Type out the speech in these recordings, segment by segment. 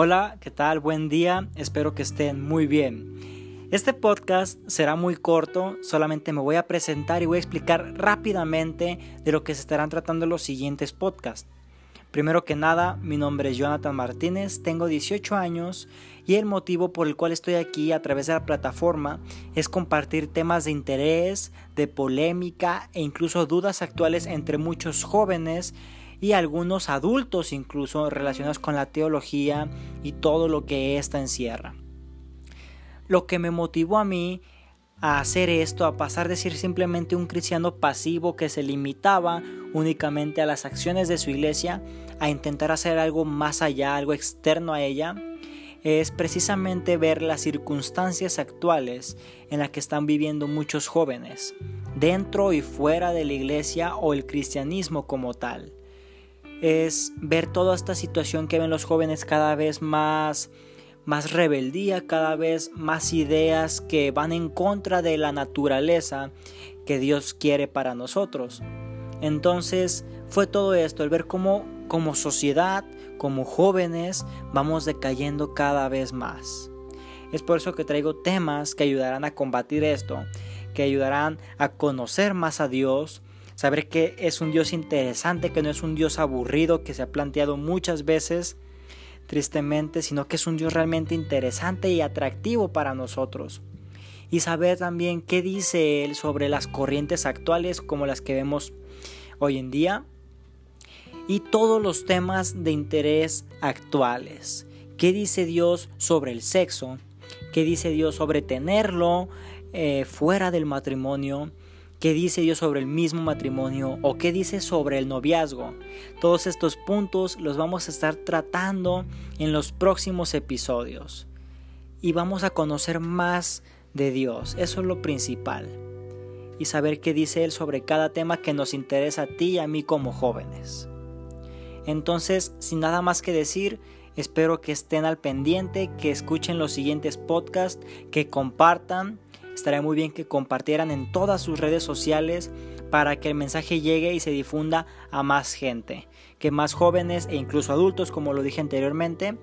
Hola, ¿qué tal? Buen día, espero que estén muy bien. Este podcast será muy corto, solamente me voy a presentar y voy a explicar rápidamente de lo que se estarán tratando los siguientes podcasts. Primero que nada, mi nombre es Jonathan Martínez, tengo 18 años y el motivo por el cual estoy aquí a través de la plataforma es compartir temas de interés, de polémica e incluso dudas actuales entre muchos jóvenes y algunos adultos incluso relacionados con la teología y todo lo que ésta encierra. Lo que me motivó a mí a hacer esto, a pasar de ser simplemente un cristiano pasivo que se limitaba únicamente a las acciones de su iglesia, a intentar hacer algo más allá, algo externo a ella, es precisamente ver las circunstancias actuales en las que están viviendo muchos jóvenes, dentro y fuera de la iglesia o el cristianismo como tal es ver toda esta situación que ven los jóvenes cada vez más más rebeldía, cada vez más ideas que van en contra de la naturaleza que Dios quiere para nosotros. Entonces fue todo esto, el ver cómo como sociedad, como jóvenes, vamos decayendo cada vez más. Es por eso que traigo temas que ayudarán a combatir esto, que ayudarán a conocer más a Dios, saber que es un Dios interesante, que no es un Dios aburrido que se ha planteado muchas veces, tristemente, sino que es un Dios realmente interesante y atractivo para nosotros. Y saber también qué dice Él sobre las corrientes actuales como las que vemos hoy en día y todos los temas de interés actuales. ¿Qué dice Dios sobre el sexo? ¿Qué dice Dios sobre tenerlo eh, fuera del matrimonio? ¿Qué dice Dios sobre el mismo matrimonio? ¿O qué dice sobre el noviazgo? Todos estos puntos los vamos a estar tratando en los próximos episodios. Y vamos a conocer más de Dios. Eso es lo principal. Y saber qué dice Él sobre cada tema que nos interesa a ti y a mí como jóvenes. Entonces, sin nada más que decir, espero que estén al pendiente, que escuchen los siguientes podcasts, que compartan Estaría muy bien que compartieran en todas sus redes sociales para que el mensaje llegue y se difunda a más gente, que más jóvenes e incluso adultos, como lo dije anteriormente,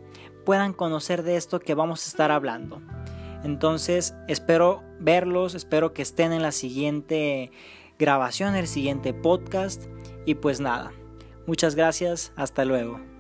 puedan conocer de esto que vamos a estar hablando. Entonces, espero verlos, espero que estén en la siguiente grabación, el siguiente podcast y pues nada. Muchas gracias, hasta luego.